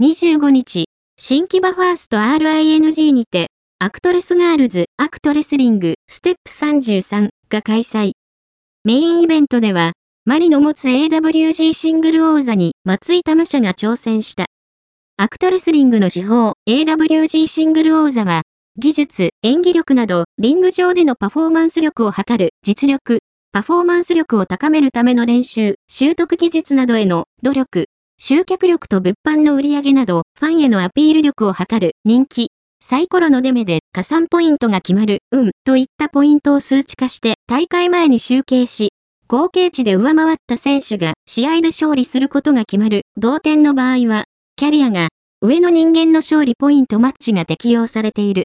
25日、新木場ファースト RING にて、アクトレスガールズアクトレスリングステップ33が開催。メインイベントでは、マリの持つ AWG シングル王座に松井珠紗が挑戦した。アクトレスリングの至宝 AWG シングル王座は、技術、演技力など、リング上でのパフォーマンス力を測る実力、パフォーマンス力を高めるための練習、習得技術などへの努力、集客力と物販の売り上げなど、ファンへのアピール力を図る人気、サイコロのデメで加算ポイントが決まる、運、ん、といったポイントを数値化して大会前に集計し、合計値で上回った選手が試合で勝利することが決まる、同点の場合は、キャリアが上の人間の勝利ポイントマッチが適用されている。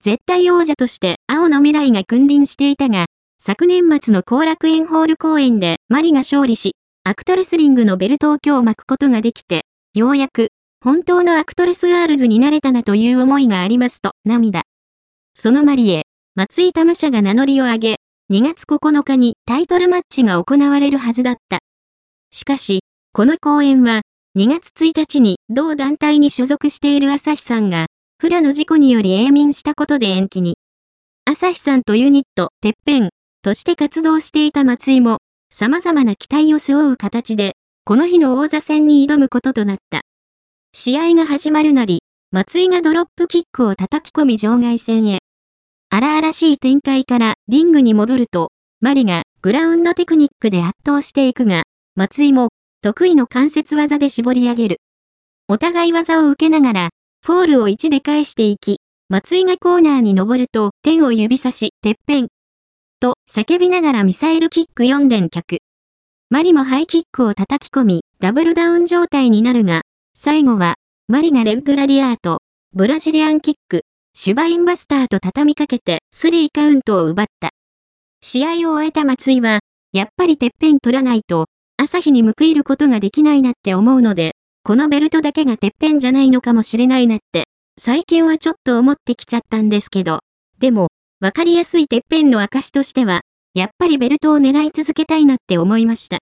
絶対王者として青の未来が君臨していたが、昨年末の後楽園ホール公演でマリが勝利し、アクトレスリングのベルトを今日巻くことができて、ようやく、本当のアクトレスガールズになれたなという思いがありますと、涙。そのマリへ、松井珠紗が名乗りを上げ、2月9日にタイトルマッチが行われるはずだった。しかし、この公演は、2月1日に同団体に所属している朝陽さんが、不慮の事故により永眠したことで延期に。朝陽さんとユニット、てっぺん、として活動していた松井も、様々な期待を背負う形で、この日の王座戦に挑むこととなった。試合が始まるなり、松井がドロップキックを叩き込み場外戦へ。荒々しい展開からリングに戻ると、マリがグラウンドテクニックで圧倒していくが、松井も得意の関節技で絞り上げる。お互い技を受けながら、フォールを1で返していき、松井がコーナーに登ると、天を指さし、てっぺん、と叫びながらミサイルキック4連脚。マリもハイキックを叩き込み、ダブルダウン状態になるが、最後は、マリがレッグラリアート、ブラジリアンキック、シュバインバスターと畳みかけてスリーカウントを奪った。試合を終えた松井は、やっぱりてっぺん取らないと、朝日に報いることができないなって思うので、このベルトだけがてっぺんじゃないのかもしれないなって、最近はちょっと思ってきちゃったんですけど、でも、わかりやすいてっぺんの証としては、やっぱりベルトを狙い続けたいなって思いました。